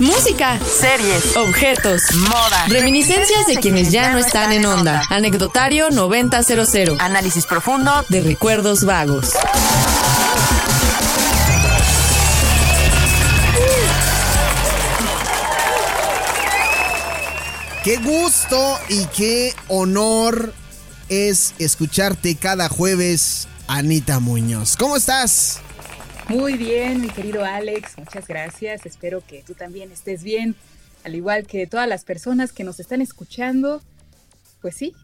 Música, series, objetos, moda, reminiscencias de quienes ya no están en onda. Anecdotario 9000. Análisis profundo de recuerdos vagos. Qué gusto y qué honor es escucharte cada jueves, Anita Muñoz. ¿Cómo estás? Muy bien, mi querido Alex, muchas gracias. Espero que tú también estés bien, al igual que todas las personas que nos están escuchando. Pues sí.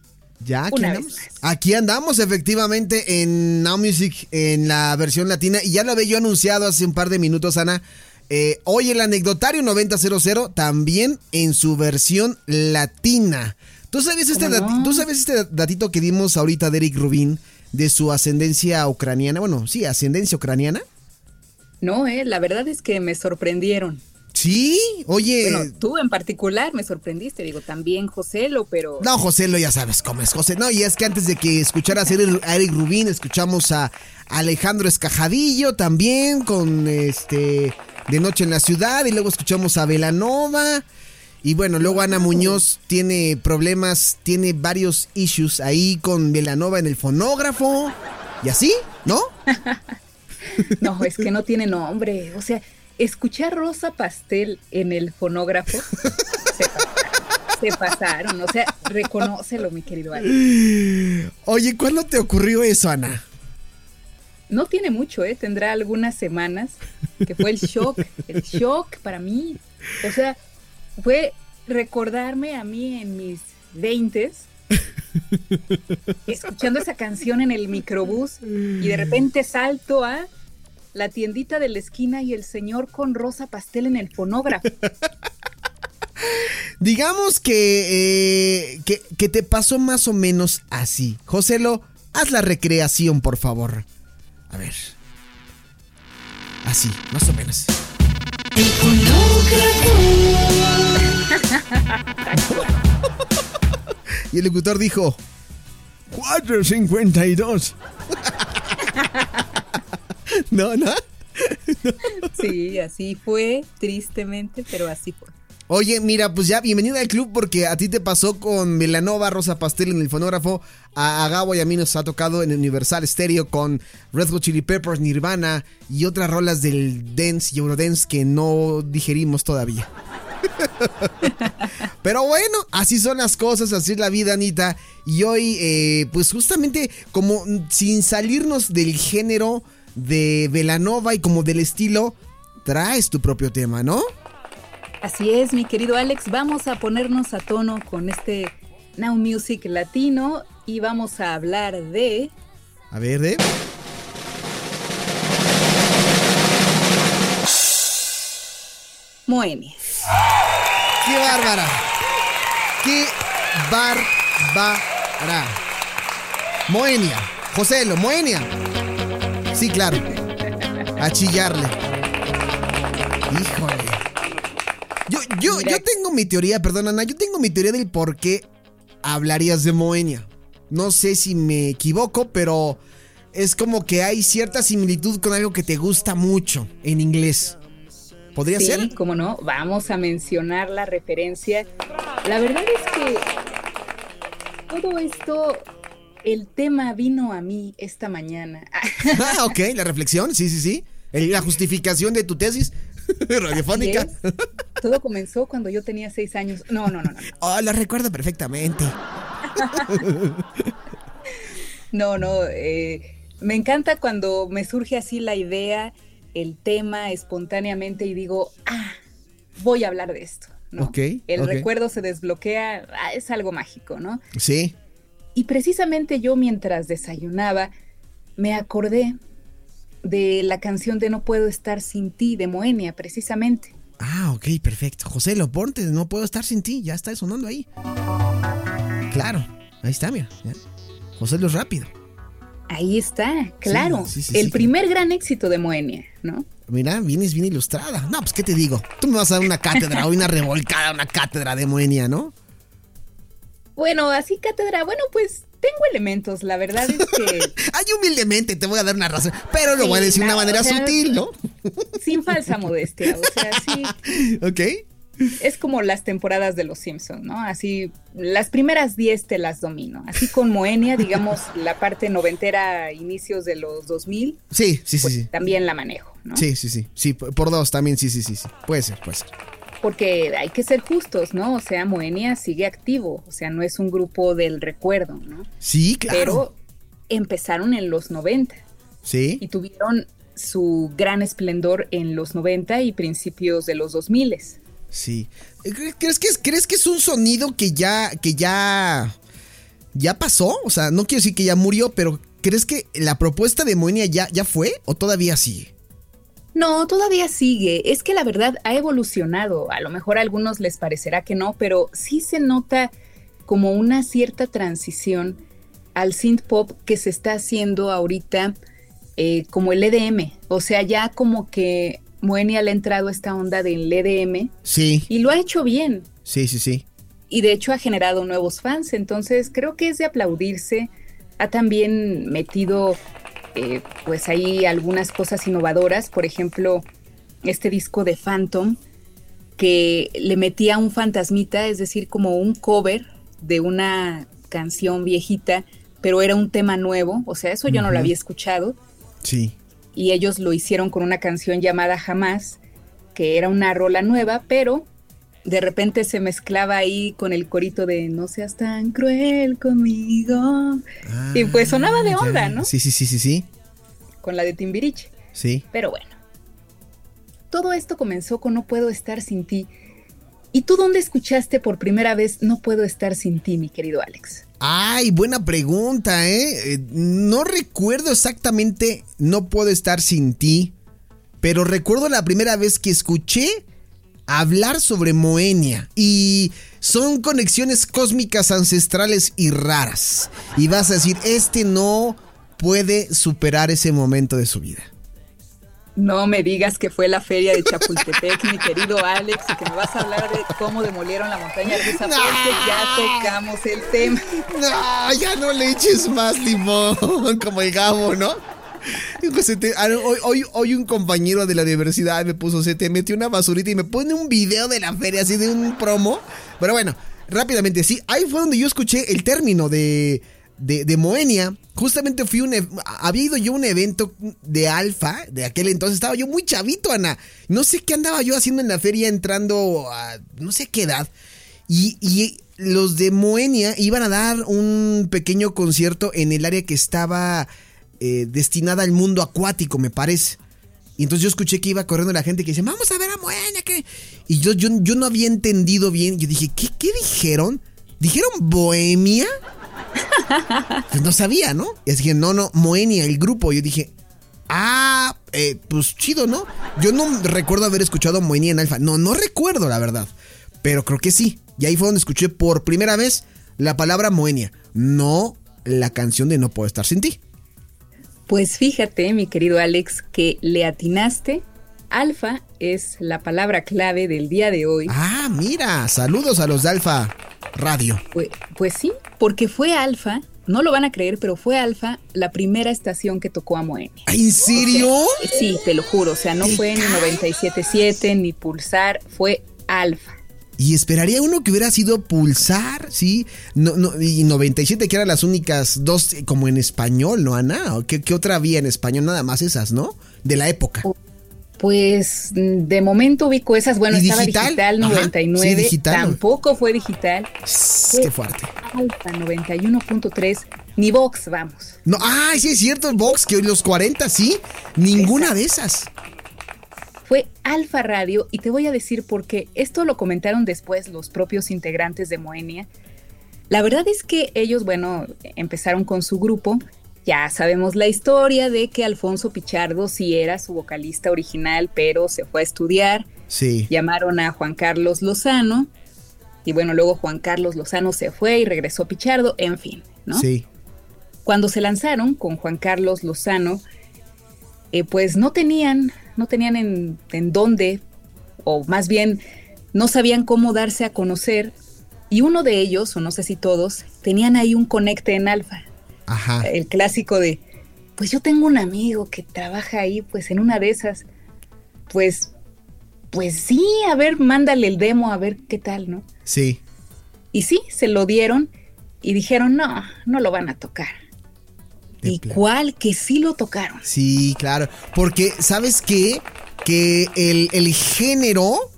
Ya, aquí andamos. Aquí andamos efectivamente en Now Music, en la versión latina. Y ya lo había yo anunciado hace un par de minutos, Ana. Eh, hoy el anecdotario 9000 también en su versión latina. ¿Tú sabes, este ¿Tú sabes este datito que dimos ahorita de Eric Rubin de su ascendencia ucraniana? Bueno, sí, ascendencia ucraniana. No, eh, la verdad es que me sorprendieron. Sí, oye. Bueno, tú en particular me sorprendiste, digo, también Joselo, pero. No, Joselo ya sabes cómo es José. No, y es que antes de que escucharas a Eric Rubín, escuchamos a Alejandro Escajadillo también con este de Noche en la Ciudad y luego escuchamos a Velanova. Y bueno, luego Ana Muñoz tiene problemas, tiene varios issues ahí con Velanova en el fonógrafo. Y así, ¿no? no, es que no tiene nombre. O sea, escuchar Rosa Pastel en el fonógrafo se, pasaron. O sea, reconócelo, mi querido Ana. Oye, ¿cuándo te ocurrió eso, Ana? No tiene mucho, ¿eh? Tendrá algunas semanas que fue el shock, el shock para mí. O sea, fue recordarme a mí en mis veintes escuchando esa canción en el microbús y de repente salto a la tiendita de la esquina y el señor con rosa pastel en el fonógrafo. Digamos que, eh, que, que, te pasó más o menos así. Joselo, haz la recreación, por favor. A ver. Así, más o menos. y el locutor dijo: 452. no, no. Sí, así fue, tristemente, pero así fue. Oye, mira, pues ya bienvenida al club porque a ti te pasó con Melanova, Rosa Pastel en el fonógrafo, a, Gabo y a mí nos ha tocado en Universal Stereo con Red Hot Chili Peppers, Nirvana y otras rolas del dance y Eurodance que no digerimos todavía. Pero bueno, así son las cosas, así es la vida, Anita. Y hoy, eh, pues justamente como sin salirnos del género de Velanova y como del estilo, traes tu propio tema, ¿no? Así es, mi querido Alex, vamos a ponernos a tono con este Now Music latino y vamos a hablar de... A ver, de... Moenia. ¡Qué bárbara! ¡Qué bárbara! Moenia. José, Moenia. Sí, claro. A chillarle. Híjole. Yo, tengo mi teoría, perdón Ana, yo tengo mi teoría del por qué hablarías de Moenia. No sé si me equivoco, pero es como que hay cierta similitud con algo que te gusta mucho en inglés. ¿Podría ser? Sí, cómo no. Vamos a mencionar la referencia. La verdad es que todo esto, el tema vino a mí esta mañana. ah, ok, la reflexión, sí, sí, sí. La justificación de tu tesis. radiofónica. Todo comenzó cuando yo tenía seis años. No, no, no, no. Oh, lo recuerdo perfectamente. no, no. Eh, me encanta cuando me surge así la idea, el tema espontáneamente y digo, ah, voy a hablar de esto. ¿no? el recuerdo se desbloquea, ah, es algo mágico, ¿no? Sí. Y precisamente yo mientras desayunaba, me acordé de la canción de No puedo estar sin ti de Moenia, precisamente. Ah, ok, perfecto. José, lo ponte, no puedo estar sin ti, ya está sonando ahí. Claro, ahí está, mira. José lo rápido. Ahí está, claro. el primer gran éxito de Moenia, ¿no? Mira, vienes bien ilustrada. No, pues, ¿qué te digo? Tú me vas a dar una cátedra o una revolcada, una cátedra de Moenia, ¿no? Bueno, así cátedra, bueno, pues tengo elementos, la verdad es que... Ay, humildemente te voy a dar una razón, pero lo voy a decir de una manera sutil, ¿no? Sin falsa modestia, o sea, sí. Ok. Es como las temporadas de Los Simpsons, ¿no? Así, las primeras 10 te las domino. Así con Moenia, digamos, la parte noventera, inicios de los 2000. Sí, sí, pues sí, También la manejo, ¿no? Sí, sí, sí. Sí, por dos también, sí, sí, sí. sí. Puede ser, puede ser. Porque hay que ser justos, ¿no? O sea, Moenia sigue activo, o sea, no es un grupo del recuerdo, ¿no? Sí, claro. Pero empezaron en los 90. Sí. Y tuvieron su gran esplendor en los 90 y principios de los 2000. Sí. ¿Crees que, es, ¿Crees que es un sonido que ya, que ya, ya pasó? O sea, no quiero decir que ya murió, pero ¿crees que la propuesta de Moenia ya, ya fue o todavía sigue? No, todavía sigue. Es que la verdad ha evolucionado. A lo mejor a algunos les parecerá que no, pero sí se nota como una cierta transición al synth pop que se está haciendo ahorita eh, como el EDM. O sea, ya como que Moenia le ha entrado a esta onda del EDM. Sí. Y lo ha hecho bien. Sí, sí, sí. Y de hecho ha generado nuevos fans. Entonces creo que es de aplaudirse. Ha también metido eh, pues hay algunas cosas innovadoras. Por ejemplo, este disco de Phantom que le metía un fantasmita, es decir, como un cover de una canción viejita, pero era un tema nuevo. O sea, eso yo no lo había escuchado. Sí y ellos lo hicieron con una canción llamada Jamás, que era una rola nueva, pero de repente se mezclaba ahí con el corito de No seas tan cruel conmigo. y pues sonaba de ah, onda, ¿no? Sí, sí, sí, sí, sí. Con la de Timbiriche. Sí. Pero bueno. Todo esto comenzó con No puedo estar sin ti. ¿Y tú dónde escuchaste por primera vez No puedo estar sin ti, mi querido Alex? Ay, buena pregunta, ¿eh? ¿eh? No recuerdo exactamente No puedo estar sin ti, pero recuerdo la primera vez que escuché hablar sobre Moenia y son conexiones cósmicas ancestrales y raras. Y vas a decir, este no puede superar ese momento de su vida. No me digas que fue la feria de Chapultepec, mi querido Alex, y que me vas a hablar de cómo demolieron la montaña de esa Ya tocamos el tema. No, ya no le eches más limón, como el Gabo, ¿no? Ah, hoy, hoy, un compañero de la universidad me puso, se te metió una basurita y me pone un video de la feria, así de un promo. Pero bueno, rápidamente, sí, ahí fue donde yo escuché el término de de, Moenia, justamente fui un. Había ido yo a un evento de Alfa, de aquel entonces estaba yo muy chavito, Ana. No sé qué andaba yo haciendo en la feria entrando a no sé qué edad. Y, los de Moenia iban a dar un pequeño concierto en el área que estaba eh, destinada al mundo acuático, me parece. Y entonces yo escuché que iba corriendo la gente que dice, vamos a ver a Moenia. Y yo, yo, yo no había entendido bien. Yo dije, ¿qué, qué dijeron? ¿Dijeron Bohemia? Pues no sabía, ¿no? Y así dije, no, no, Moenia, el grupo. Yo dije, ah, eh, pues chido, ¿no? Yo no recuerdo haber escuchado Moenia en Alfa. No, no recuerdo, la verdad. Pero creo que sí. Y ahí fue donde escuché por primera vez la palabra Moenia. No la canción de No puedo estar sin ti. Pues fíjate, mi querido Alex, que le atinaste. Alfa es la palabra clave del día de hoy. Ah, mira, saludos a los de Alfa Radio. Pues, pues sí, porque fue Alfa, no lo van a creer, pero fue Alfa la primera estación que tocó a Moenia. ¿En serio? sí, te lo juro, o sea, no fue ni 97.7 ni Pulsar, fue Alfa. Y esperaría uno que hubiera sido Pulsar, ¿sí? No, no, y 97 que eran las únicas dos como en español, ¿no, Ana? ¿Qué, ¿Qué, otra había en español? Nada más esas, ¿no? De la época. Pues de momento ubico esas. Bueno, estaba digital, 99. Tampoco fue digital. qué fuerte. Alfa 91.3. Ni Vox, vamos. No, ah, sí es cierto, el Vox, que hoy los 40, sí. Ninguna de esas. Fue Alfa Radio y te voy a decir por qué. Esto lo comentaron después los propios integrantes de Moenia. La verdad es que ellos, bueno, empezaron con su grupo ya sabemos la historia de que Alfonso Pichardo sí era su vocalista original, pero se fue a estudiar Sí. Llamaron a Juan Carlos Lozano y bueno, luego Juan Carlos Lozano se fue y regresó Pichardo, en fin, ¿no? Sí. Cuando se lanzaron con Juan Carlos Lozano, eh, pues no tenían, no tenían en, en dónde, o más bien no sabían cómo darse a conocer, y uno de ellos, o no sé si todos, tenían ahí un conecte en alfa. Ajá. El clásico de, pues yo tengo un amigo que trabaja ahí, pues en una de esas, pues, pues sí, a ver, mándale el demo, a ver qué tal, ¿no? Sí. Y sí, se lo dieron y dijeron, no, no lo van a tocar. ¿Y cuál? Que sí lo tocaron. Sí, claro. Porque, ¿sabes qué? Que el, género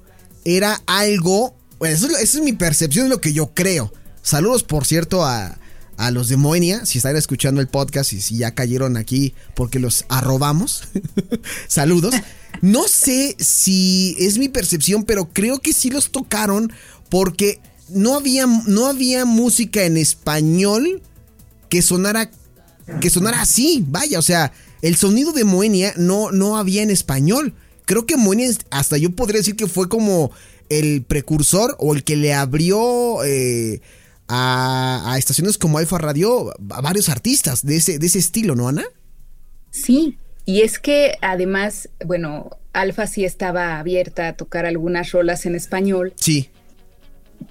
era algo. Bueno, eso, esa es mi percepción de lo que yo creo. Saludos, por cierto, a, a los de Moenia, si están escuchando el podcast y si ya cayeron aquí porque los arrobamos. Saludos. No sé si es mi percepción, pero creo que sí los tocaron porque no había, no había música en español que sonara que sonara así, vaya, o sea, el sonido de Moenia no, no había en español. Creo que Moenia, hasta yo podría decir que fue como el precursor o el que le abrió eh, a, estaciones como Alfa Radio a varios artistas de ese, de ese estilo, ¿no, Ana? Sí, y es que además, bueno, Alfa sí estaba abierta a tocar algunas rolas en español. Sí.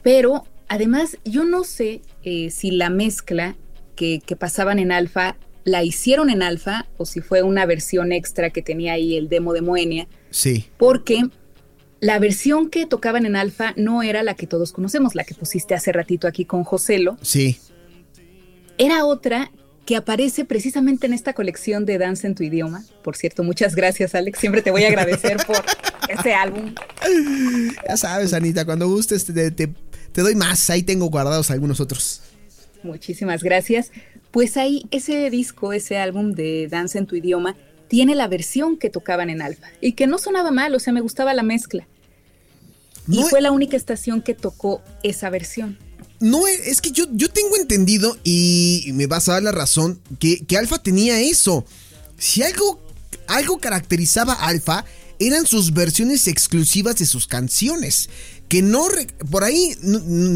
Pero además, yo no sé eh, si la mezcla que, pasaban en alfa la hicieron en alfa o si fue una versión extra que tenía ahí el demo de Moenia. Sí. Porque la versión que tocaban en alfa no era la que todos conocemos, la que pusiste hace ratito aquí con Joselo. Sí. Era otra que aparece precisamente en esta colección de Dance en tu idioma. Por cierto, muchas gracias, Alex. Siempre te voy a agradecer por este álbum. Ya sabes, Anita, cuando gustes te, te, doy más. Ahí tengo guardados algunos otros. Muchísimas gracias. Pues ahí ese disco, ese álbum de Dance en tu idioma, tiene la versión que tocaban en Alfa y que no sonaba mal, o sea, me gustaba la mezcla. y fue la única estación que tocó esa versión. No, es que yo, yo tengo entendido y me vas a dar la razón que, que Alfa tenía eso. Si algo, algo caracterizaba a Alfa, eran sus versiones exclusivas de sus canciones que no, por ahí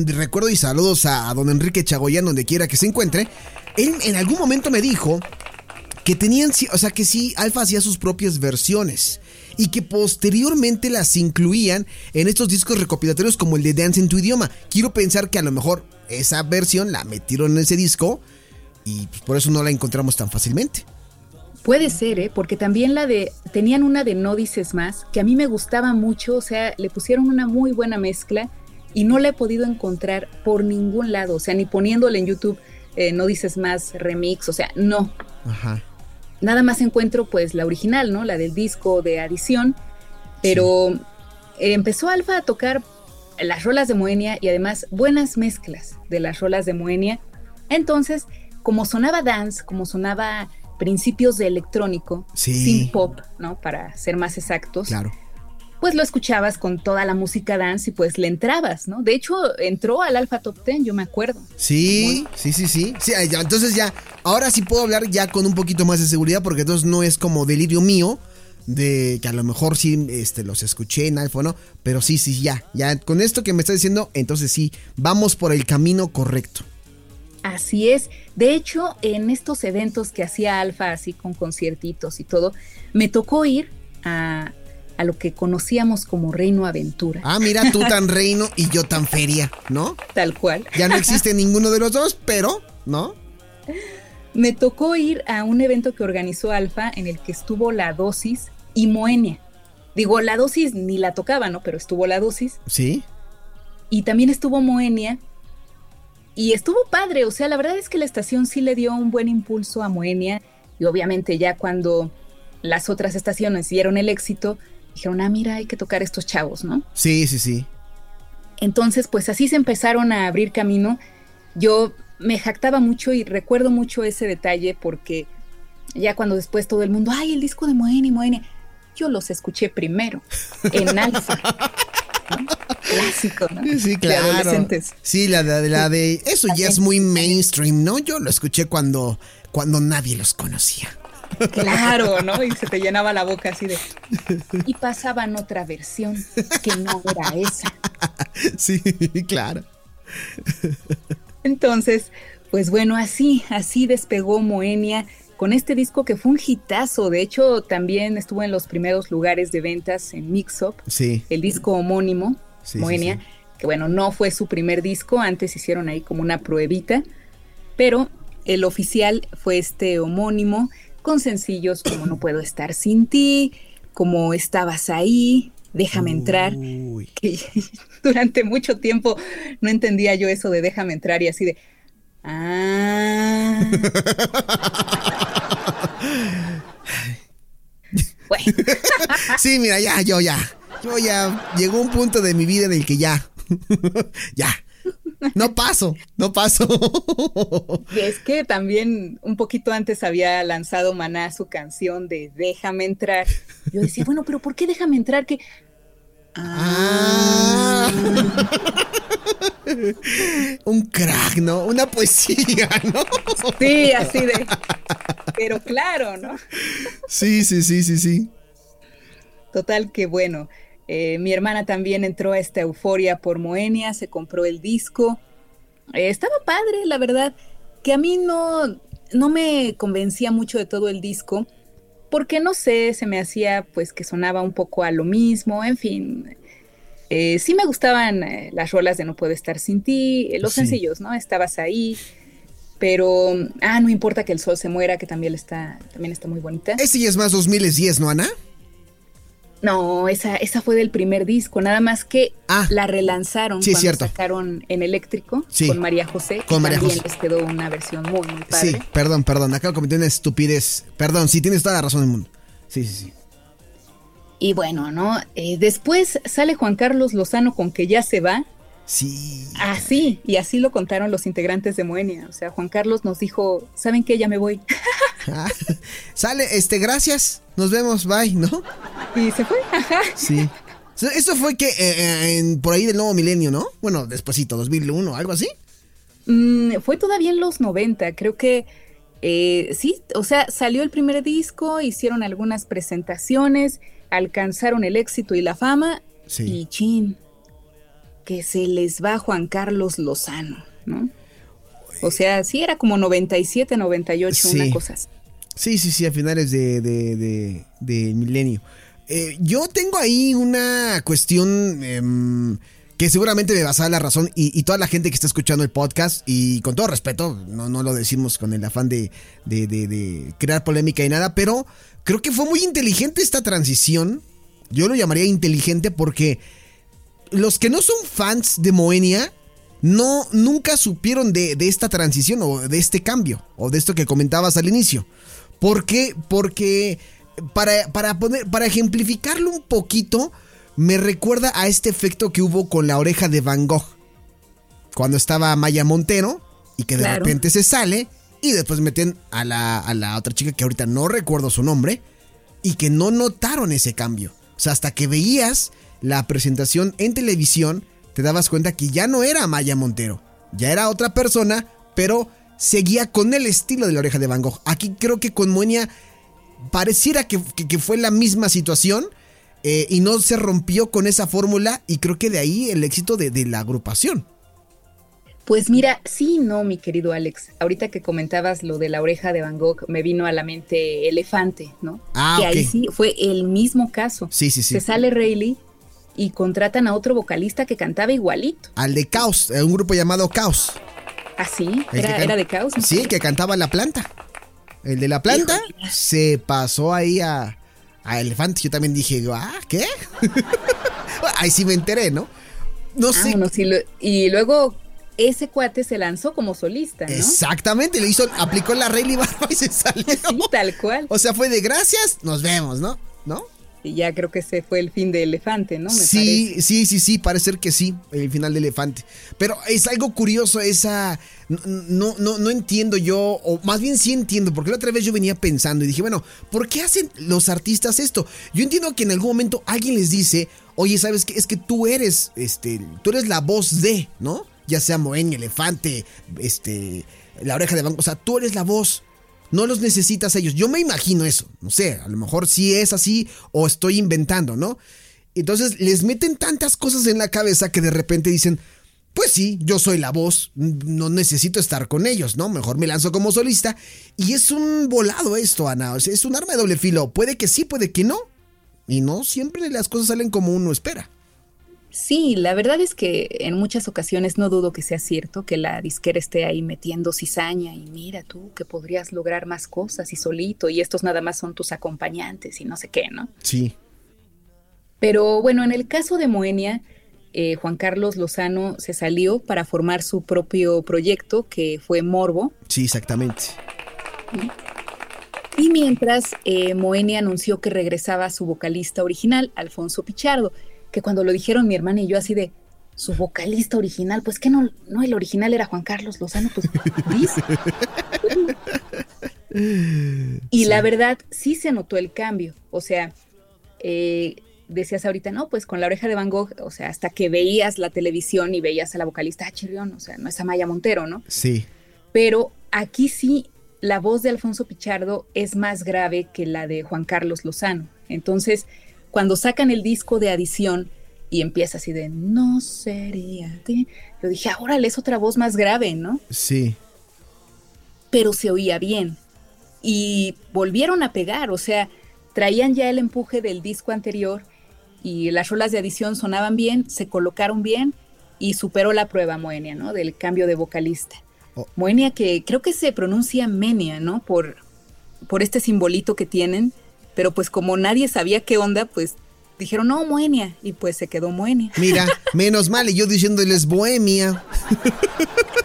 recuerdo y saludos a, don Enrique Chagoyán, donde quiera que se encuentre, él en algún momento me dijo que tenían, o sea, que sí, Alfa hacía sus propias versiones y que posteriormente las incluían en estos discos recopilatorios como el de Dance en tu idioma. Quiero pensar que a lo mejor esa versión la metieron en ese disco y pues, por eso no la encontramos tan fácilmente. Puede ser, ¿eh? porque también la de, tenían una de No Dices Más, que a mí me gustaba mucho, o sea, le pusieron una muy buena mezcla y no la he podido encontrar por ningún lado, o sea, ni poniéndole en YouTube eh, No Dices Más remix, o sea, no. Ajá. Nada más encuentro pues la original, ¿no? La del disco de adición, pero empezó Alfa a tocar las rolas de Moenia y además buenas mezclas de las rolas de Moenia. Entonces, como sonaba dance, como sonaba principios de electrónico, sin pop, ¿no? Para ser más exactos. Claro. Pues lo escuchabas con toda la música dance y pues le entrabas, ¿no? De hecho, entró al Alpha Top Ten, yo me acuerdo. Sí, sí, sí, sí. sí entonces ya, ahora sí puedo hablar ya con un poquito más de seguridad porque entonces no es como delirio mío de que a lo mejor sí este, los escuché en ¿no? Pero sí, sí, ya, ya con esto que me está diciendo, entonces sí, vamos por el camino correcto. Así es. De hecho, en estos eventos que hacía Alfa, así con conciertitos y todo, me tocó ir a, lo que conocíamos como Reino Aventura. Ah, mira, tú tan reino y yo tan feria, ¿no? Tal cual. Ya no existe ninguno de los dos, pero, ¿no? Me tocó ir a un evento que organizó Alfa en el que estuvo la dosis y Moenia. Digo, la dosis ni la tocaba, ¿no? Pero estuvo la dosis. Sí. Y también estuvo Moenia y estuvo padre, o sea, la verdad es que la estación sí le dio un buen impulso a Moenia y obviamente ya cuando las otras estaciones dieron el éxito, dijeron, ah, mira, hay que tocar estos chavos, ¿no? Sí, sí, sí. Entonces, pues así se empezaron a abrir camino. Yo me jactaba mucho y recuerdo mucho ese detalle porque ya cuando después todo el mundo, ay, el disco de Moenia, Moenia, yo los escuché primero en alfa. Clásico, ¿no? Sí, claro. adolescentes. Sí, la de, la de eso ya es muy mainstream, ¿no? Yo lo escuché cuando, cuando nadie los conocía. Claro, ¿no? Y se te llenaba la boca así de... Y pasaban otra versión que no era esa. Sí, claro. Entonces, pues bueno, así, así despegó Moenia con este disco que fue un hitazo. De hecho, también estuvo en los primeros lugares de ventas en Mixup. Sí. El disco homónimo, Moenia, que bueno, no fue su primer disco, antes hicieron ahí como una pruebita, pero el oficial fue este homónimo con sencillos como No puedo estar sin ti, como Estabas ahí, Déjame entrar. Que durante mucho tiempo no entendía yo eso de déjame entrar y así de Ah. sí, mira, ya, yo ya. Yo ya. Llegó un punto de mi vida en el que ya. ya. No paso, no paso. Y es que también un poquito antes había lanzado Maná su canción de Déjame entrar. Yo decía, bueno, pero ¿por qué déjame entrar? Que Ah. Un crack, ¿no? Una poesía, ¿no? Sí, así de. Pero claro, ¿no? Sí, sí, sí, sí, sí. Total, que bueno. Eh, mi hermana también entró a esta euforia por Moenia, se compró el disco. Eh, estaba padre, la verdad, que a mí no, no me convencía mucho de todo el disco porque no sé, se me hacía pues que sonaba un poco a lo mismo, en fin. Eh, sí me gustaban las rolas de No puedo estar sin ti, los sencillos, ¿no? Estabas ahí, pero ah, no importa que el sol se muera, que también está también está muy bonita. Ese ya es más 2010, ¿no, Ana? No, esa, esa fue del primer disco, nada más que ah, la relanzaron sí, cuando cierto. sacaron en eléctrico sí. con María José. Con María también José. les quedó una versión muy, muy padre. Sí, perdón, perdón, acabo de cometer una estupidez. Perdón, sí, tienes toda la razón del mundo. Sí, sí, sí. Y bueno, ¿no? Eh, después sale Juan Carlos Lozano con que ya se va. Sí. Así, y así lo contaron los integrantes de Moenia. O sea, Juan Carlos nos dijo, ¿saben qué? Ya me voy. Ah, sale, este, gracias, nos vemos, bye, ¿no? Y se fue, ajá. Sí. Esto fue que eh, en, por ahí del nuevo milenio, ¿no? Bueno, despuésito, 2001, algo así. Mm, fue todavía en los 90, creo que eh, sí, o sea, salió el primer disco, hicieron algunas presentaciones, alcanzaron el éxito y la fama, sí. y chin, que se les va Juan Carlos Lozano, ¿no? O sea, sí era como 97, 98, sí. una cosa así. Sí, sí, sí, a finales de, de, de, de milenio. Eh, yo tengo ahí una cuestión eh, que seguramente me vas a dar la razón y, y, toda la gente que está escuchando el podcast y con todo respeto, no, no lo decimos con el afán de, de, de, de crear polémica y nada, pero creo que fue muy inteligente esta transición. Yo lo llamaría inteligente porque los que no son fans de Moenia no nunca supieron de, de esta transición o de este cambio o de esto que comentabas al inicio. ¿Por qué? Porque para, para, poner, para ejemplificarlo un poquito, me recuerda a este efecto que hubo con la oreja de Van Gogh. Cuando estaba Maya Montero y que de claro. repente se sale y después meten a la, a la otra chica que ahorita no recuerdo su nombre y que no notaron ese cambio. O sea, hasta que veías la presentación en televisión, te dabas cuenta que ya no era Maya Montero, ya era otra persona, pero seguía con el estilo de la oreja de Van Gogh. Aquí creo que con Moenia pareciera que, que, que fue la misma situación eh, y no se rompió con esa fórmula y creo que de ahí el éxito de, de, la agrupación. Pues mira, sí, no, mi querido Alex. Ahorita que comentabas lo de la oreja de Van Gogh, me vino a la mente Elefante, ¿no? Ah, que okay. ahí sí fue el mismo caso. Sí, sí, sí. Se sale Rayleigh y contratan a otro vocalista que cantaba igualito. Al de Caos, un grupo llamado Caos. ¿Ah, sí? ¿Era, era de Caos? Sí, que cantaba La Planta. El de La Planta Híjole. se pasó ahí a, a Elefante. Yo también dije, ah, ¿qué? ahí sí me enteré, ¿no? No sé. Ah, sí, lo, y luego ese cuate se lanzó como solista, ¿no? Exactamente, le hizo, aplicó la Rayleigh Barba y se salió. Sí, tal cual. O sea, fue de gracias, nos vemos, ¿no? ¿No? Y ya creo que ese fue el fin de Elefante, ¿no? Me sí, parece. sí, sí, sí, parece ser que sí, el final de Elefante. Pero es algo curioso esa... No, no, no entiendo yo, o más bien sí entiendo, porque la otra vez yo venía pensando y dije, bueno, ¿por qué hacen los artistas esto? Yo entiendo que en algún momento alguien les dice, oye, ¿sabes qué? Es que tú eres, este, tú eres la voz de, ¿no? Ya sea Moenia, Elefante, este, la oreja de banco, o sea, tú eres la voz. No los necesitas a ellos. Yo me imagino eso. No sé, a lo mejor sí es así o estoy inventando, ¿no? Entonces les meten tantas cosas en la cabeza que de repente dicen, pues sí, yo soy la voz, no necesito estar con ellos, ¿no? Mejor me lanzo como solista. Y es un volado esto, Ana. es un arma de doble filo. Puede que sí, puede que no. Y no siempre las cosas salen como uno espera. Sí, la verdad es que en muchas ocasiones no dudo que sea cierto que la disquera esté ahí metiendo cizaña y mira tú que podrías lograr más cosas y solito y estos nada más son tus acompañantes y no sé qué, ¿no? Sí. Pero bueno, en el caso de Moenia, eh, Juan Carlos Lozano se salió para formar su propio proyecto que fue Morbo. Sí, exactamente. Y mientras, eh, Moenia anunció que regresaba a su vocalista original, Alfonso Pichardo que cuando lo dijeron mi hermana y yo así de su vocalista original, pues que no, no, el original era Juan Carlos Lozano, pues y la verdad, sí se notó el cambio. O sea, eh, decías ahorita, no, pues con la oreja de Van Gogh, o sea, hasta que veías la televisión y veías a la vocalista, ah, Chirrión, o sea, no es Amaya Montero, ¿no? Sí. Pero aquí sí, la voz de Alfonso Pichardo es más grave que la de Juan Carlos Lozano. Entonces, cuando sacan el disco de adición y empieza así de no sería yo dije, ahora es otra voz más grave, ¿no? Sí. Pero se oía bien. Y volvieron a pegar, o sea, traían ya el empuje del disco anterior y las rolas de adición sonaban bien, se colocaron bien y superó la prueba Moenia, ¿no? Del cambio de vocalista. Oh. Moenia que creo que se pronuncia Menia, ¿no? Por, por este simbolito que tienen pero pues como nadie sabía qué onda, pues dijeron, no, Moenia, y pues se quedó Moenia. Mira, menos mal, y yo diciéndoles Bohemia.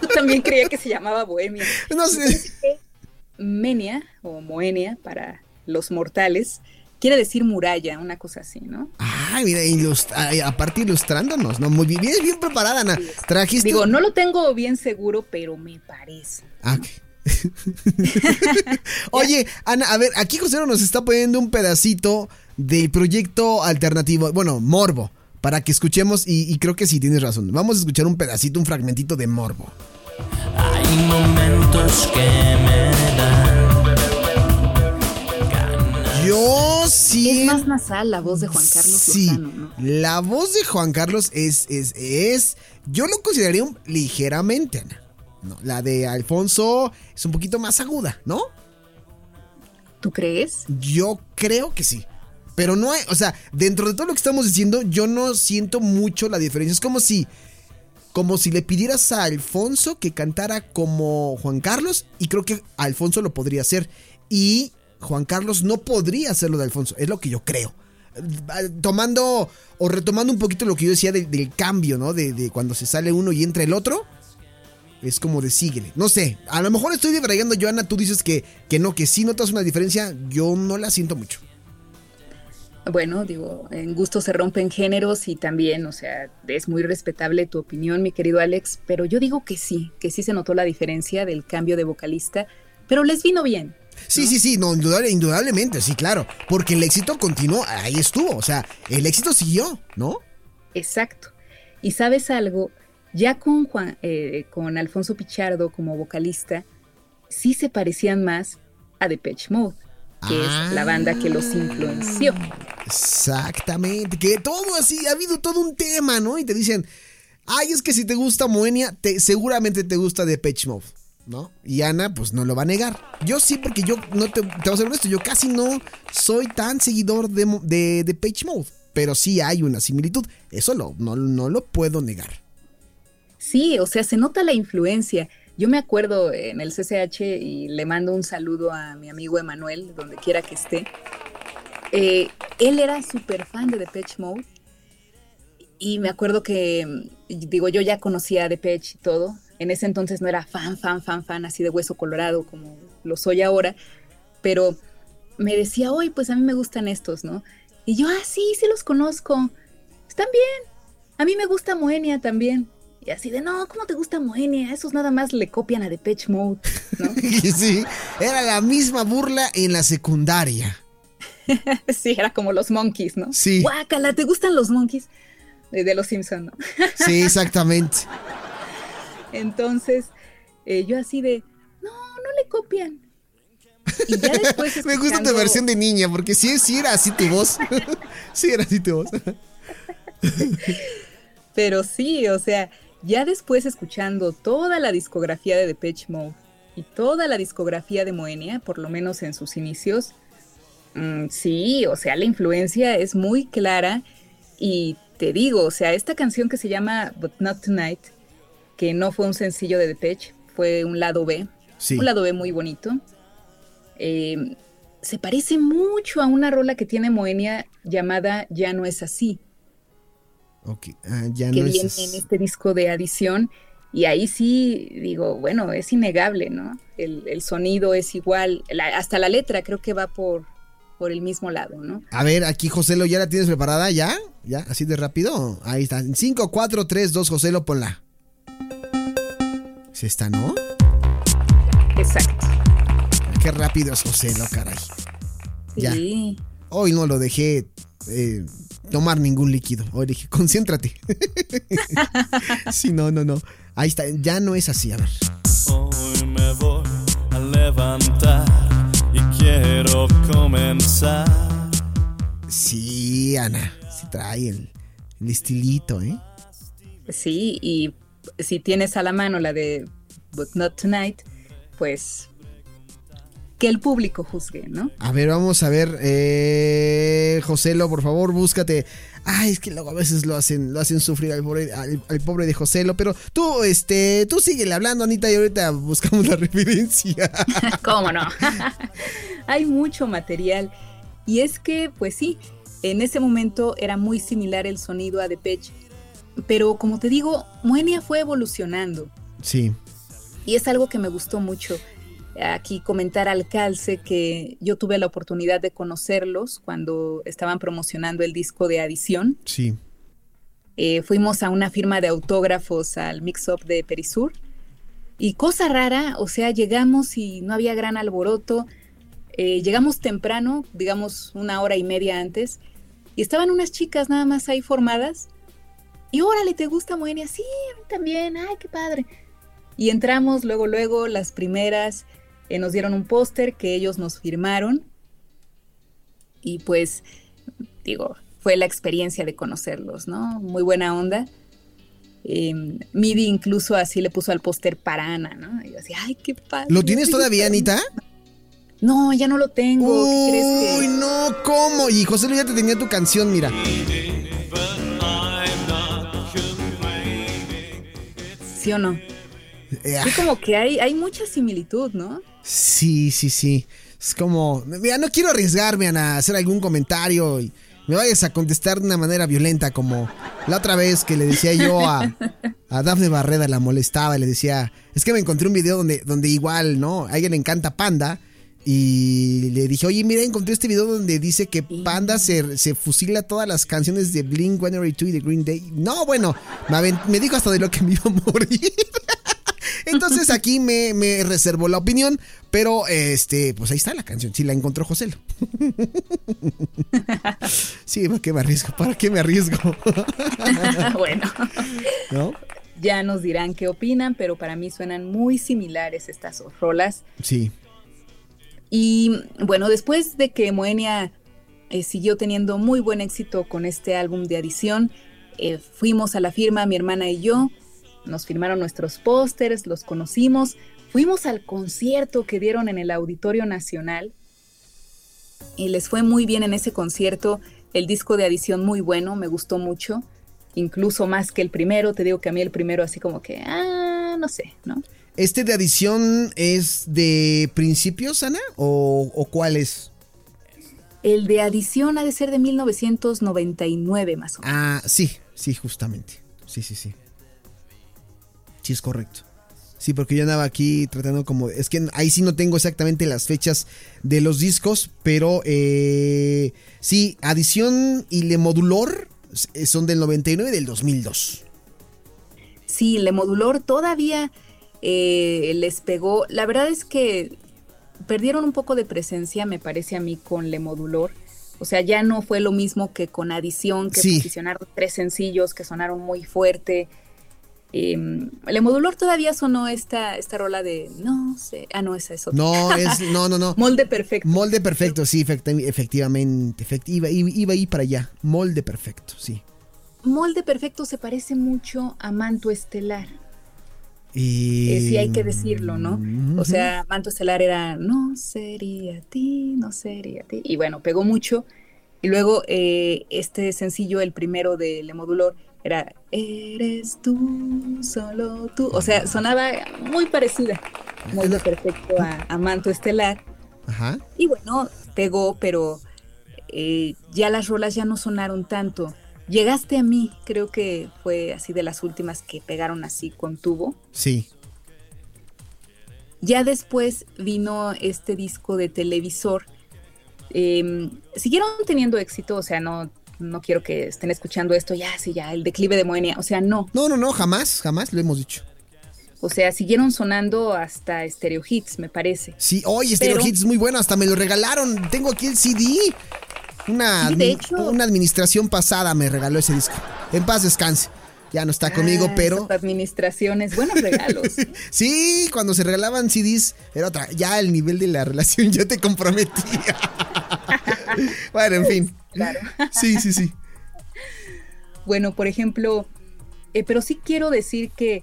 Tú también creía que se llamaba Bohemia. No sé. Menia, o Moenia, para los mortales, quiere decir muralla, una cosa así, ¿no? Ay, mira, aparte ilustrándonos, ¿no? Muy bien, bien preparada, Ana. Trajiste. Digo, no lo tengo bien seguro, pero me parece. Ah, Oye, Ana, a ver, aquí José nos está poniendo un pedacito del proyecto alternativo, bueno, Morbo, para que escuchemos y, creo que sí tienes razón. Vamos a escuchar un pedacito, un fragmentito de Morbo. Hay momentos que me dan. Yo sí. Es más nasal la voz de Juan Carlos sí, La voz de Juan Carlos es, es, es. Yo lo consideraría ligeramente, Ana. No, la de Alfonso es un poquito más aguda, ¿no? ¿Tú crees? Yo creo que sí. Pero no hay, o sea, dentro de todo lo que estamos diciendo, yo no siento mucho la diferencia. Es como si, como si le pidieras a Alfonso que cantara como Juan Carlos, y creo que Alfonso lo podría hacer. Y Juan Carlos no podría hacerlo de Alfonso, es lo que yo creo. Tomando o retomando un poquito lo que yo decía del cambio, ¿no? De, de cuando se sale uno y entra el otro es como de síguele. No sé, a lo mejor estoy yo Joana, tú dices que, que no, que sí notas una diferencia, yo no la siento mucho. Bueno, digo, en gusto se rompen géneros y también, o sea, es muy respetable tu opinión, mi querido Alex, pero yo digo que sí, que sí se notó la diferencia del cambio de vocalista, pero les vino bien. Sí, sí, sí, no, indudablemente, sí, claro, porque el éxito continuó, ahí estuvo, o sea, el éxito siguió, ¿no? Exacto. Y sabes algo, ya con, Juan, eh, con Alfonso Pichardo como vocalista, sí se parecían más a Depeche Mode, que es la banda que los influenció. Exactamente, que todo así, ha habido todo un tema, ¿no? Y te dicen, ay, es que si te gusta Moenia, te, seguramente te gusta Depeche Mode. ¿no? Y Ana, pues no lo va a negar. Yo sí, porque yo, no te, te voy a ser honesto, yo casi no soy tan seguidor de, de, de Mode, pero sí hay una similitud. Eso lo, no, no lo puedo negar. Sí, o sea, se nota la influencia. Yo me acuerdo en el CCH y le mando un saludo a mi amigo Emanuel, donde quiera que esté. Eh, él era súper fan de Depeche Mode y me acuerdo que, digo, yo ya conocía a Depeche y todo. En ese entonces no era fan, fan, fan, fan, así de hueso colorado como lo soy ahora, pero me decía, hoy pues a mí me gustan estos, ¿no? Y yo, ah, sí, sí los conozco. Están bien. A mí me gusta Moenia también. Y así de, no, ¿cómo te gusta Moenia? Esos nada más le copian a Depeche Mode, ¿no? sí, era la misma burla en la secundaria. sí, era como los monkeys, ¿no? Sí. Guácala, ¿te gustan los monkeys? De, los Simpsons, ¿no? sí, exactamente. Entonces, eh, yo así de, no, no le copian. Me gusta tu versión de niña, porque si sí era así tu voz. sí era así tu voz. Pero sí, o sea, ya después escuchando toda la discografía de Depeche Mode y toda la discografía de Moenia, por lo menos en sus inicios, mm, sí, o sea, la influencia es muy clara y te digo, o sea, esta canción que se llama But Not Tonight, que no fue un sencillo de Depeche, fue un lado B, un lado B muy bonito. Eh, se parece mucho a una rola que tiene Moenia llamada Ya no es así. Ah, ya que no viene en este disco de adición. Y ahí sí digo, bueno, es innegable, ¿no? El, sonido es igual, hasta la letra creo que va por, por el mismo lado, ¿no? A ver, aquí Joselo, ¿ya la tienes preparada? ¿Ya? ¿Ya? ¿Así de rápido? Ahí está. 5, 4, 3, 2, Joselo, ponla. ¿Se está, no? Exacto. Qué rápido es Joselo, caray. Ya. Hoy no lo dejé eh, tomar ningún líquido. Hoy dije, concéntrate. sí, no, no, no. Ahí está, ya no es así, a ver. Hoy me voy a levantar y quiero comenzar. Sí, Ana, sí trae el, el estilito, ¿eh? Sí, y si tienes a la mano la de But Not Tonight, pues que el público juzgue, ¿no? A ver, vamos a ver, eh, Joselo, por favor, búscate. Ay, es que luego a veces lo hacen, lo hacen sufrir al pobre, al, pobre de Joselo, pero tú, este, tú síguele hablando, Anita, y ahorita buscamos la referencia. ¿Cómo no? Hay mucho material. Y es que, pues sí, en ese momento era muy similar el sonido a Depeche. Pero como te digo, Moenia fue evolucionando. Sí. Y es algo que me gustó mucho aquí comentar al calce que yo tuve la oportunidad de conocerlos cuando estaban promocionando el disco de Adición. Sí. Eh, fuimos a una firma de autógrafos al mix-up de Perisur. Y cosa rara, o sea, llegamos y no había gran alboroto. Eh, llegamos temprano, digamos una hora y media antes, y estaban unas chicas nada más ahí formadas. Y órale, ¿te gusta Moenia? Sí, a mí también, ay, qué padre. Y entramos luego, luego, las primeras, eh, nos dieron un póster que ellos nos firmaron y pues digo, fue la experiencia de conocerlos, ¿no? Muy buena onda. Em, Midi incluso así le puso al póster para Ana, ¿no? Y yo así, ay, qué padre. ¿Lo tienes todavía, Anita? No, ya no lo tengo. ¿Qué crees que? Uy, no, ¿cómo? Y José Luis ya te tenía tu canción, mira. ¿Sí o no? Eh, sí, como que hay, hay mucha similitud, ¿no? Sí, sí, sí. Es como, mira, no quiero arriesgarme a hacer algún comentario y me vayas a contestar de una manera violenta como la otra vez que le decía yo a, a Dafne Barreda, la molestaba y le decía, es que me encontré un video donde, donde igual, ¿no? A alguien le encanta Panda y le dije, oye, mira, encontré este video donde dice que Panda se, se fusila todas las canciones de Blink 182 y de Green Day. No, bueno, me, me dijo hasta de lo que me iba a morir. Entonces aquí me, me reservó la opinión, pero este, pues ahí está la canción. Si la encontró José. sí, ¿para qué me arriesgo? ¿Para qué me arriesgo? bueno. Ya nos dirán qué opinan, pero para mí suenan muy similares estas rolas. Sí. Y bueno, después de que Moenia eh, siguió teniendo muy buen éxito con este álbum de adición, eh, fuimos a la firma, mi hermana y yo, nos firmaron nuestros pósters, los conocimos, fuimos al concierto que dieron en el Auditorio Nacional y les fue muy bien en ese concierto, el disco de adición muy bueno, me gustó mucho, incluso más que el primero, te digo que a mí el primero así como que, ah, no sé, ¿no? ¿Este de adición es de principios, Ana? ¿O, o cuál es? El de adición ha de ser de 1999 más o menos. Ah, sí, sí, justamente. Sí, sí, sí. Sí, es correcto. Sí, porque yo andaba aquí tratando como... Es que ahí sí no tengo exactamente las fechas de los discos, pero eh, sí, Adición y Le Modulor eh, son del 99 y del 2002. Sí, Le Modulor todavía eh, les pegó. La verdad es que perdieron un poco de presencia, me parece a mí, con Le Modulor. O sea, ya no fue lo mismo que con Adición, que posicionaron tres sencillos que sonaron muy fuerte Eh, el modulor todavía sonó esta, esta rola de no sé. Ah, no, esa es otra. No, es, no, no, no. Molde perfecto. Molde perfecto, sí, efectivamente. iba, iba ahí para allá. Molde perfecto, sí. Molde perfecto se parece mucho a Manto Estelar. Y... Eh, sí, hay que decirlo, ¿no? O sea, Manto Estelar era no sería ti, no sería ti. Y bueno, pegó mucho. Y luego eh, este sencillo, el primero de Le Modulor, era Eres tú, solo tú. O sea, sonaba muy parecida, muy perfecto a, Manto Estelar. Ajá. Y bueno, pegó, pero eh, ya las rolas ya no sonaron tanto. Llegaste a mí, creo que fue así de las últimas que pegaron así con tubo. Sí. Ya después vino este disco de televisor. Em, siguieron teniendo éxito, o sea, no, no quiero que estén escuchando esto ya, sí, ya, el declive de Moenia, o sea, no. No, no, no, jamás, jamás lo hemos dicho. O sea, siguieron sonando hasta Stereo Hits, me parece. Sí, oye, Stereo Hits muy bueno, hasta me lo regalaron. Tengo aquí el CD. Una, una administración pasada me regaló ese disco. En paz descanse. Ya no está conmigo, ah, pero. Administraciones, buenos regalos. sí, cuando se regalaban CDs, era otra. Ya el nivel de la relación ya te comprometía. bueno, en fin. Claro. Sí, sí, sí. Bueno, por ejemplo, eh, pero sí quiero decir que,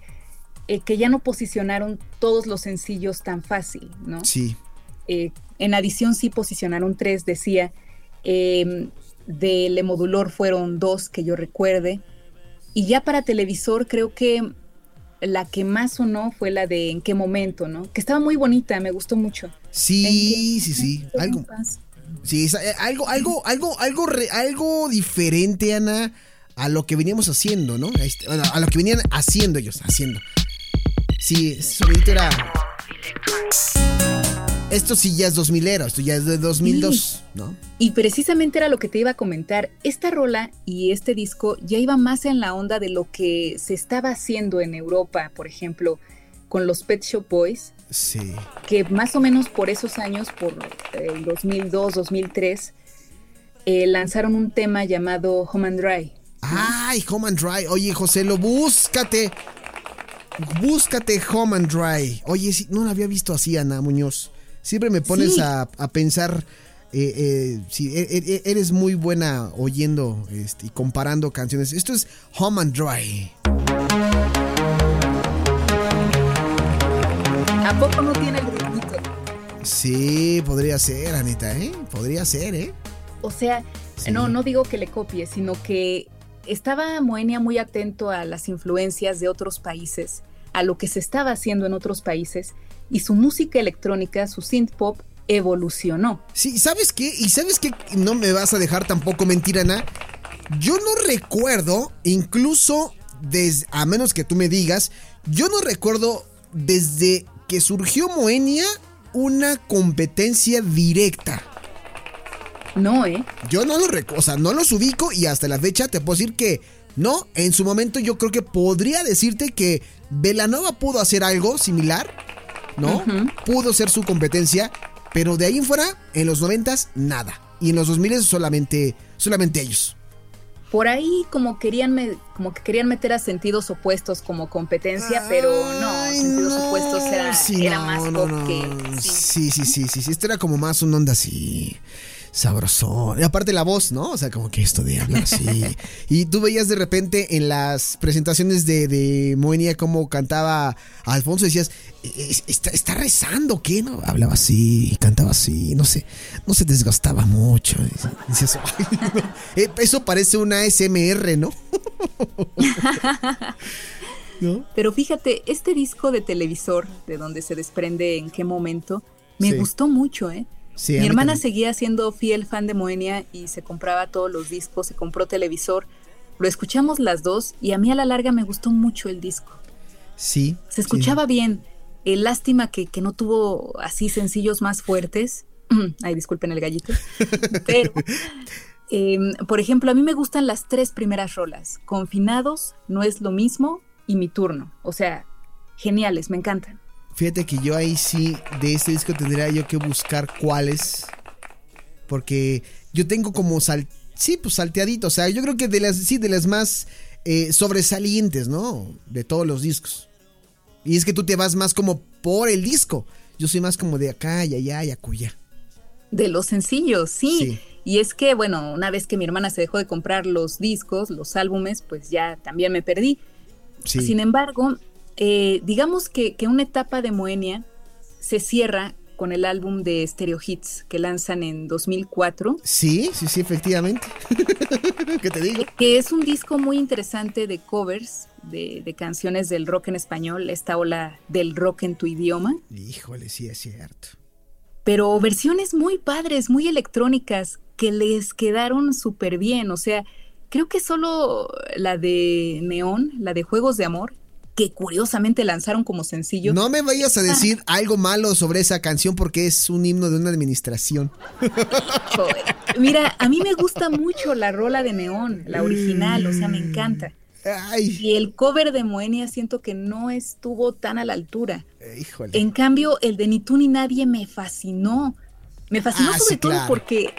eh, que ya no posicionaron todos los sencillos tan fácil, ¿no? Sí. Eh, en adición sí posicionaron tres, decía. Em, de Le Modulor fueron dos que yo recuerde. Y ya para televisor creo que la que más sonó fue la de En qué momento, ¿no? Que estaba muy bonita, me gustó mucho. Sí, sí, sí. Algo, Sí, eh, algo, algo, algo, algo, algo diferente, Ana, a lo que veníamos haciendo, ¿no? Este, a lo que venían haciendo ellos, haciendo. Sí, sonito era. Esto sí ya es 2000 era, esto ya es de 2002, ¿no? Y precisamente era lo que te iba a comentar. Esta rola y este disco ya iba más en la onda de lo que se estaba haciendo en Europa, por ejemplo, con los Pet Shop Boys Sí. Que más o menos por esos años, por el 2002, 2003, eh, lanzaron un tema llamado Home and Dry. Ay, Home and Dry. Oye, José, lo búscate. Búscate Home and Dry. Oye, no lo había visto así, Ana Muñoz. Siempre me pones a, pensar. Eh, eh, si e, e, e, eres muy buena oyendo este, y comparando canciones. Esto es Home and Dry. ¿A poco no tiene el? Sí, podría ser, Anita, ¿eh? Podría ser, ¿eh? O sea, no, no digo que le copie, sino que estaba Moenia muy atento a las influencias de otros países, a lo que se estaba haciendo en otros países, y su música electrónica, su synth pop, evolucionó. Sí, ¿sabes qué? Y sabes qué, no me vas a dejar tampoco mentir, Ana. Yo no recuerdo, incluso desde, a menos que tú me digas, yo no recuerdo desde que surgió Moenia una competencia directa. No, ¿eh? Yo no los, o sea, no los ubico y hasta la fecha te puedo decir que no. En su momento yo creo que podría decirte que Velanova pudo hacer algo similar, ¿no? Pudo ser su competencia, pero de ahí en fuera, en los noventas, nada. Y en los 2000 solamente, solamente ellos por ahí como querían como que querían meter a sentidos opuestos como competencia, pero no, sentidos opuestos era, más pop que sí. sí. sí, sí, sí, esto era como más un onda así sabrosón. Y aparte la voz, ¿no? O sea, como que esto de hablar así. y tú veías de repente en las presentaciones de, de Moenia cómo cantaba Alfonso y decías, ¿está, está rezando qué? ¿No? Hablaba así, cantaba así, no sé, no se desgastaba mucho. Decías, eh, eso parece una SMR, ¿no? ¿no? Pero fíjate, este disco de televisor, de donde se desprende en qué momento, me gustó mucho, ¿eh? Mi hermana seguía siendo fiel fan de Moenia y se compraba todos los discos, se compró televisor. Lo escuchamos las dos y a mí a la larga me gustó mucho el disco. Sí. Se escuchaba bien. Eh, lástima que, no tuvo así sencillos más fuertes. Ay, disculpen el gallito. Pero, em, por ejemplo, a mí me gustan las tres primeras rolas. Confinados, No es lo mismo y Mi turno. O sea, geniales, me encantan. Fíjate que yo ahí sí, de este disco tendría yo que buscar cuáles. Porque yo tengo como sal, sí, pues salteadito. O sea, yo creo que de las, sí, de las más eh, sobresalientes, ¿no? De todos los discos. Y es que tú te vas más como por el disco. Yo soy más como de acá y allá y acuya. De los sencillos, sí. Y es que, bueno, una vez que mi hermana se dejó de comprar los discos, los álbumes, pues ya también me perdí. Sin embargo, eh, digamos que, que una etapa de Moenia se cierra con el álbum de Stereo Hits que lanzan en 2004. Sí, sí, sí, efectivamente. ¿Qué te digo? Que es un disco muy interesante de covers de, de, canciones del rock en español, esta ola del rock en tu idioma. Híjole, sí es cierto. Pero versiones muy padres, muy electrónicas, que les quedaron súper bien. O sea, creo que solo la de Neón, la de Juegos de Amor, que curiosamente lanzaron como sencillo. No me vayas a decir algo malo sobre esa canción porque es un himno de una administración. Mira, a mí me gusta mucho la rola de Neón, la original, o sea, me encanta. Y el cover de Moenia siento que no estuvo tan a la altura. En cambio, el de Ni tú ni nadie me fascinó. Me fascinó ah, sobre todo porque,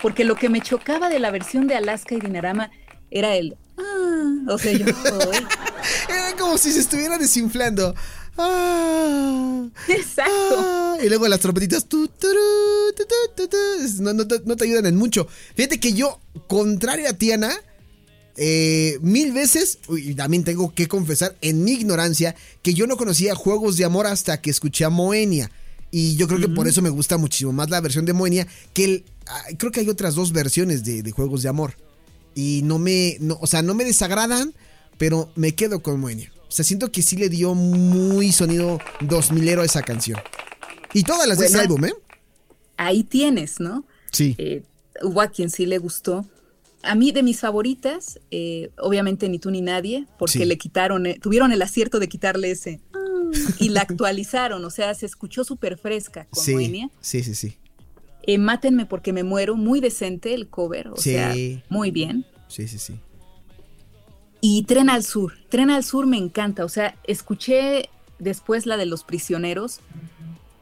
porque lo que me chocaba de la versión de Alaska y Dinarama era el ah, o sea, yo Era como si se estuviera desinflando. Ah, Exacto. Ah, y luego las trompetitas no, te, ayudan en mucho. Fíjate que yo, contrario a Tiana, eh, mil veces, y también tengo que confesar en mi ignorancia, que yo no conocía juegos de amor hasta que escuché a Moenia. Y yo creo que por eso me gusta muchísimo más la versión de Moenia que el... creo que hay otras dos versiones de, de juegos de amor y no me, no, o sea, no me desagradan, pero me quedo con Moenia. O sea, siento que sí le dio muy sonido 2000ero a esa canción. Y todas las de ese álbum, ¿eh? Ahí tienes, ¿no? Sí. Eh, hubo a quien sí le gustó. A mí, de mis favoritas, eh, obviamente ni tú ni nadie, porque le quitaron, eh, tuvieron el acierto de quitarle ese. y la actualizaron, o sea, se escuchó súper fresca con sí, Sí, sí, sí. Eh, Mátenme porque me muero, muy decente el cover, o sea, muy bien. Sí, sí, sí. Y Tren al Sur, Tren al Sur me encanta, o sea, escuché después la de Los Prisioneros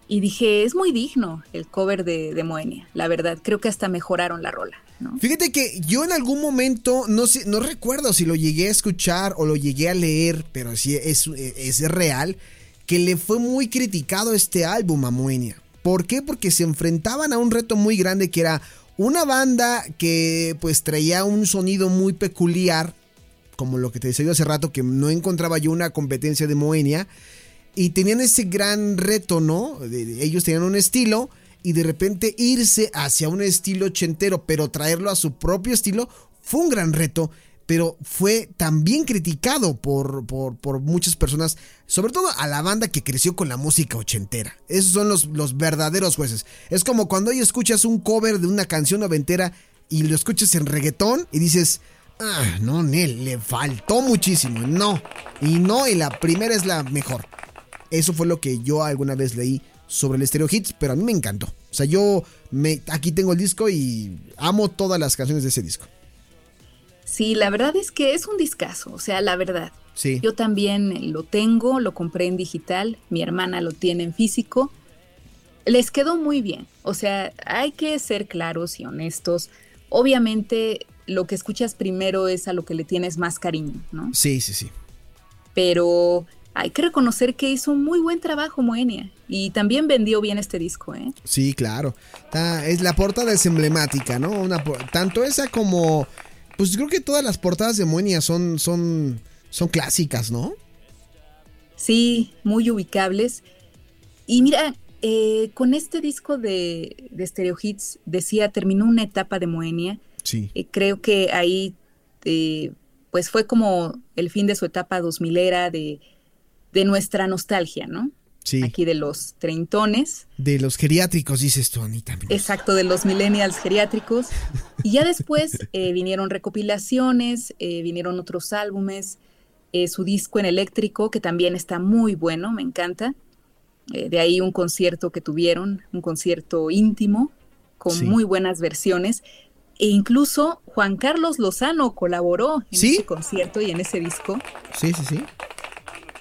y dije, es muy digno el cover de, de Moenia, la verdad, creo que hasta mejoraron la rola. Fíjate que yo en algún momento, no sé, no recuerdo si lo llegué a escuchar o lo llegué a leer, pero sí es, es real, que le fue muy criticado este álbum a Moenia. ¿Por qué? Porque se enfrentaban a un reto muy grande que era una banda que pues traía un sonido muy peculiar, como lo que te decía yo hace rato, que no encontraba yo una competencia de Moenia, y tenían ese gran reto, ¿no? ellos tenían un estilo y de repente irse hacia un estilo ochentero, pero traerlo a su propio estilo, fue un gran reto pero fue también criticado por, por, muchas personas, sobre todo a la banda que creció con la música ochentera. Esos son los, los verdaderos jueces. Es como cuando hoy escuchas un cover de una canción noventera y lo escuchas en reggaetón y dices, ah, no, Nel, le faltó muchísimo. No, y no, y la primera es la mejor. Eso fue lo que yo alguna vez leí sobre el Stereo Hits, pero a mí me encantó. O sea, yo me, aquí tengo el disco y amo todas las canciones de ese disco. Sí, la verdad es que es un discazo, o sea, la verdad. Sí. Yo también lo tengo, lo compré en digital, mi hermana lo tiene en físico. Les quedó muy bien, o sea, hay que ser claros y honestos. Obviamente, lo que escuchas primero es a lo que le tienes más cariño, ¿no? Sí, sí, sí. Pero hay que reconocer que hizo un muy buen trabajo Moenia y también vendió bien este disco, ¿eh? Sí, claro. es la portada es emblemática, ¿no? Una, tanto esa como pues creo que todas las portadas de Moenia son, son, son clásicas, ¿no? Sí, muy ubicables. Y mira, eh, con este disco de, de Stereo Hits, decía, terminó una etapa de Moenia. Sí. Eh, creo que ahí, eh, pues fue como el fin de su etapa 2000 era de, de nuestra nostalgia, ¿no? Aquí de los treintones. De los geriátricos, dices tú, Anita. Exacto, de los millennials geriátricos. Y ya después eh, vinieron recopilaciones, eh, vinieron otros álbumes, eh, su disco en eléctrico, que también está muy bueno, me encanta. de ahí un concierto que tuvieron, un concierto íntimo, con muy buenas versiones. E incluso Juan Carlos Lozano colaboró en ese concierto y en ese disco. Sí, sí, sí.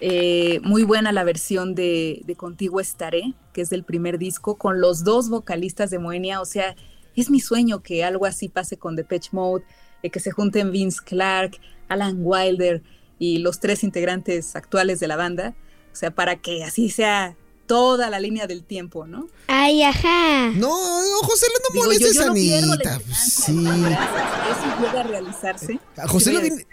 Eh, muy buena la versión de, Contigo Estaré, que es del primer disco, con los dos vocalistas de Moenia. O sea, es mi sueño que algo así pase con Depeche Mode, eh, que se junten Vince Clark, Alan Wilder y los tres integrantes actuales de la banda. O sea, para que así sea toda la línea del tiempo, ¿no? Ay, ajá. No, no José, no molestes yo, yo no Anita. sí. Eso llega a realizarse. José lo viene.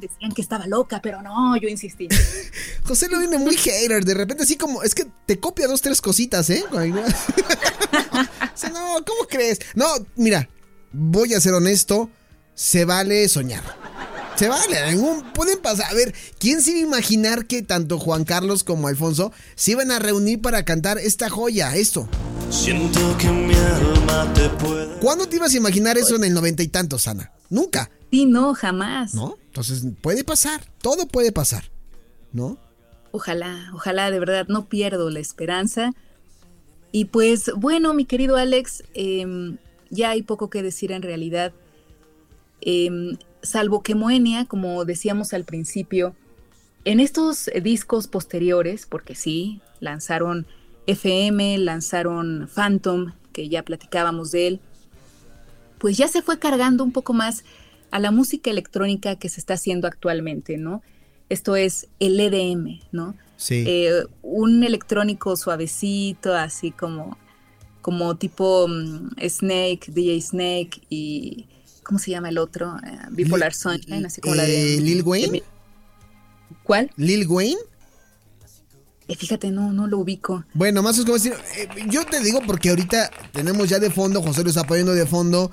decían que estaba loca, pero no, yo insistí. José lo viene muy hater. De repente, así como. Es que te copia dos, tres cositas, ¿eh? o sea, no, ¿cómo crees? No, mira, voy a ser honesto. Se vale soñar. Se vale, ningún, pueden pasar. A ver, ¿quién se iba a imaginar que tanto Juan Carlos como Alfonso se iban a reunir para cantar esta joya, esto? Siento que mi alma te puede. ¿Cuándo te ibas a imaginar eso en el noventa y tantos, Ana? Nunca. Sí, no, jamás. ¿No? Entonces puede pasar, todo puede pasar, ¿no? Ojalá, ojalá, de verdad, no pierdo la esperanza. Y pues, bueno, mi querido Alex, em, ya hay poco que decir en realidad. Eh, salvo que Moenia, como decíamos al principio, en estos discos posteriores, porque sí, lanzaron FM, lanzaron Phantom, que ya platicábamos de él, pues ya se fue cargando un poco más a la música electrónica que se está haciendo actualmente, ¿no? Esto es el EDM, ¿no? Sí. Eh, un electrónico suavecito, así como, como tipo mm, Snake, DJ Snake y ¿Cómo se llama el otro? Eh, Bipolar Sunshine, así como la de. Eh, ¿Lil Wayne? ¿Cuál? ¿Lil Wayne? Eh, fíjate, no, no lo ubico. Bueno, más es como decir, yo te digo porque ahorita tenemos ya de fondo, José lo está poniendo de fondo,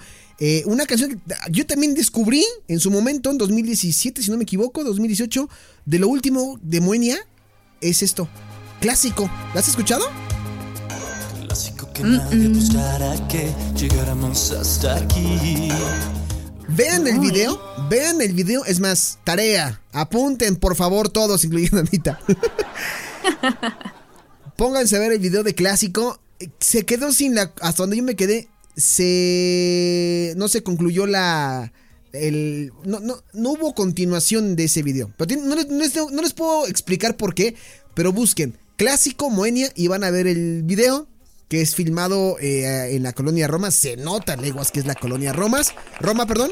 una canción que yo también descubrí en su momento, en 2017, si no me equivoco, 2018, de lo último de Moenia, es esto, clásico. ¿La has escuchado? Clásico que nadie buscara que llegáramos hasta aquí. Vean el video, vean el video, es más, tarea, apunten por favor todos, incluyendo a Anita. Pónganse a ver el video de clásico. Se quedó sin la. Hasta donde yo me quedé, se. No se concluyó la. El, no, no, no hubo continuación de ese video. Pero no, no, les puedo explicar por qué, pero busquen clásico Moenia y van a ver el video que es filmado eh, en la colonia Roma. Se nota leguas que es la colonia Romas, Roma, perdón.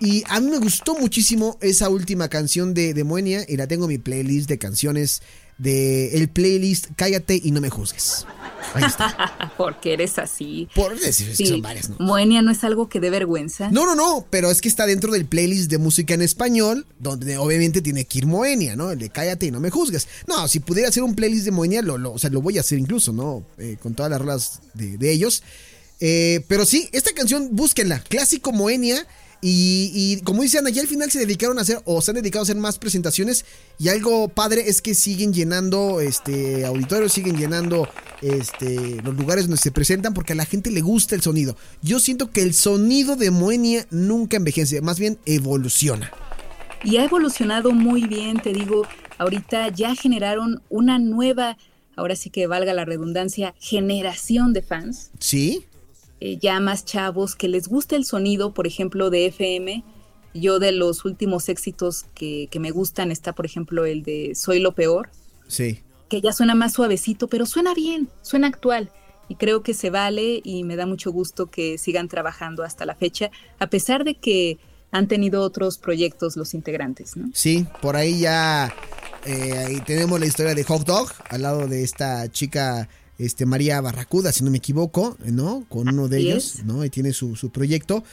Y a mí me gustó muchísimo esa última canción de, de Moenia y la tengo en mi playlist de canciones de el playlist Cállate y no me juzgues. Porque eres así. Por decir, son varias, ¿no? Moenia no es algo que dé vergüenza. No, no, no, pero es que está dentro del playlist de música en español, donde obviamente tiene que ir Moenia, ¿no? El de Cállate y no me juzgues. No, si pudiera hacer un playlist de Moenia, lo, o sea, lo voy a hacer incluso, ¿no? Eh, con todas las rolas de, de ellos. Eh, pero sí, esta canción, búsquenla. Clásico Moenia. Y, como dice Ana, ya al final se dedicaron a hacer, o se han dedicado a hacer más presentaciones. Y algo padre es que siguen llenando este auditorios, siguen llenando este, los lugares donde se presentan, porque a la gente le gusta el sonido. Yo siento que el sonido de Moenia nunca envejece, más bien evoluciona. Y ha evolucionado muy bien, te digo, ahorita ya generaron una nueva, ahora sí que valga la redundancia, generación de fans. Sí eh, ya más chavos que les gusta el sonido, por ejemplo, de FM. Yo de los últimos éxitos que, me gustan está, por ejemplo, el de Soy lo peor. Sí. Que ya suena más suavecito, pero suena bien, suena actual. Y creo que se vale y me da mucho gusto que sigan trabajando hasta la fecha, a pesar de que han tenido otros proyectos los integrantes, ¿no? Sí, por ahí ya eh, ahí tenemos la historia de Hot Dog, al lado de esta chica este, María Barracuda, si no me equivoco, ¿no? Con uno de ellos, ¿no? Y tiene su, proyecto.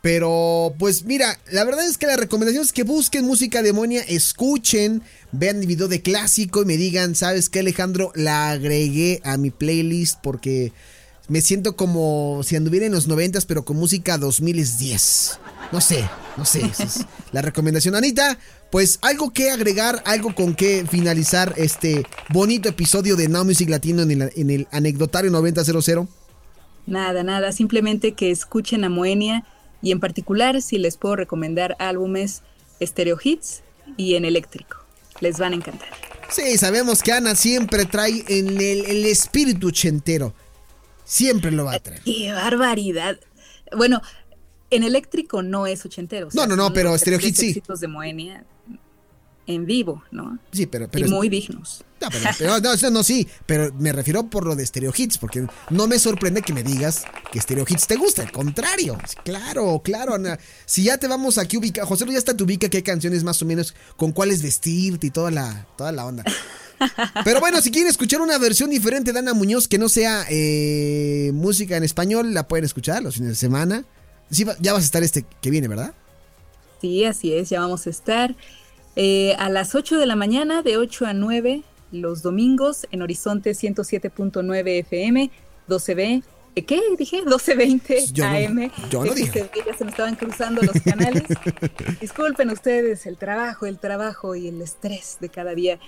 Pero, pues mira, la verdad es que la recomendación es que busquen música demonia, escuchen, vean el video de clásico y me digan, ¿sabes qué, Alejandro? La agregué a mi playlist porque me siento como si anduviera en los noventas, pero con música 2010. No sé, no sé. es la recomendación. Anita, pues algo que agregar, algo con que finalizar este bonito episodio de Now Music Latino en el, en el anecdotario 9000. Nada, nada, simplemente que escuchen a Moenia y en particular si les puedo recomendar álbumes Stereo Hits y en eléctrico. Les van a encantar. Sí, sabemos que Ana siempre trae en el, el espíritu chentero. Siempre lo va a traer. ¡Qué barbaridad! Bueno, en eléctrico no es ochentero. no, no, no, pero Stereo Hits sí. de Moenia en vivo, ¿no? Sí, pero, pero y muy dignos. No, pero, no, no, sí, pero me refiero por lo de Stereo Hits, porque no me sorprende que me digas que Stereo Hits te gusta, al contrario. Claro, claro, Ana. Si ya te vamos aquí ubicar, José ya está te ubica qué canciones más o menos, con cuáles vestirte y toda la, toda la onda. Pero bueno, si quieren escuchar una versión diferente de Ana Muñoz que no sea eh, música en español, la pueden escuchar los fines de semana. Sí, ya vas a estar este que viene, ¿verdad? Sí, así es, ya vamos a estar eh, a las 8 de la mañana, de 8 a 9 los domingos en Horizonte 107.9 FM, 12B. ¿Qué dije? 1220 AM. yo no dije. Ya se me estaban cruzando los canales. Disculpen ustedes el trabajo, el trabajo y el estrés de cada día.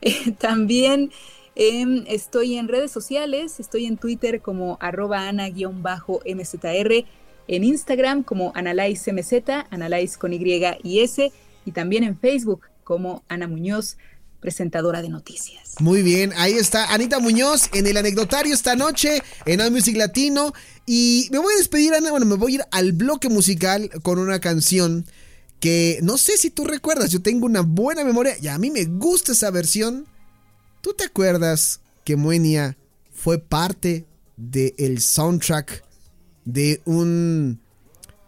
Eh, también em, estoy en redes sociales, estoy en Twitter como arroba ana-mzr, en Instagram como analyzemz, analyze con Y S, y también en Facebook como Ana Muñoz presentadora de noticias. Muy bien, ahí está Anita Muñoz en el anecdotario esta noche en All Music Latino. Y me voy a despedir, Ana. Bueno, me voy a ir al bloque musical con una canción que no sé si tú recuerdas. Yo tengo una buena memoria y a mí me gusta esa versión. ¿Tú te acuerdas que Moenia fue parte del soundtrack de un,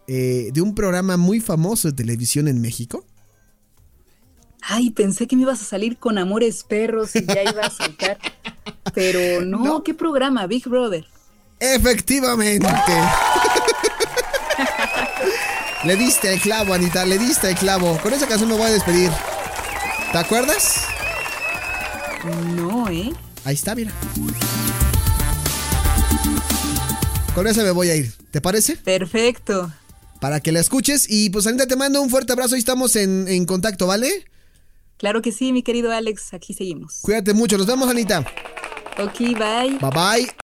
eh, de un programa muy famoso de televisión en México? ay, pensé que me ibas a salir con Amores Perros y ya iba a saltar. Pero no, ¿qué programa? Big Brother. Efectivamente. le diste el clavo, Anita, le diste el clavo. Con esa canción me voy a despedir. ¿Te acuerdas? No, ¿eh? Ahí está, mira. Con esa me voy a ir. ¿Te parece? Perfecto. Para que la escuches. Y pues Anita, te mando un fuerte abrazo. y estamos en, en contacto, ¿vale? Claro que sí, mi querido Alex, aquí seguimos. Cuídate mucho, nos vemos, Anita. Ok, bye. Bye bye.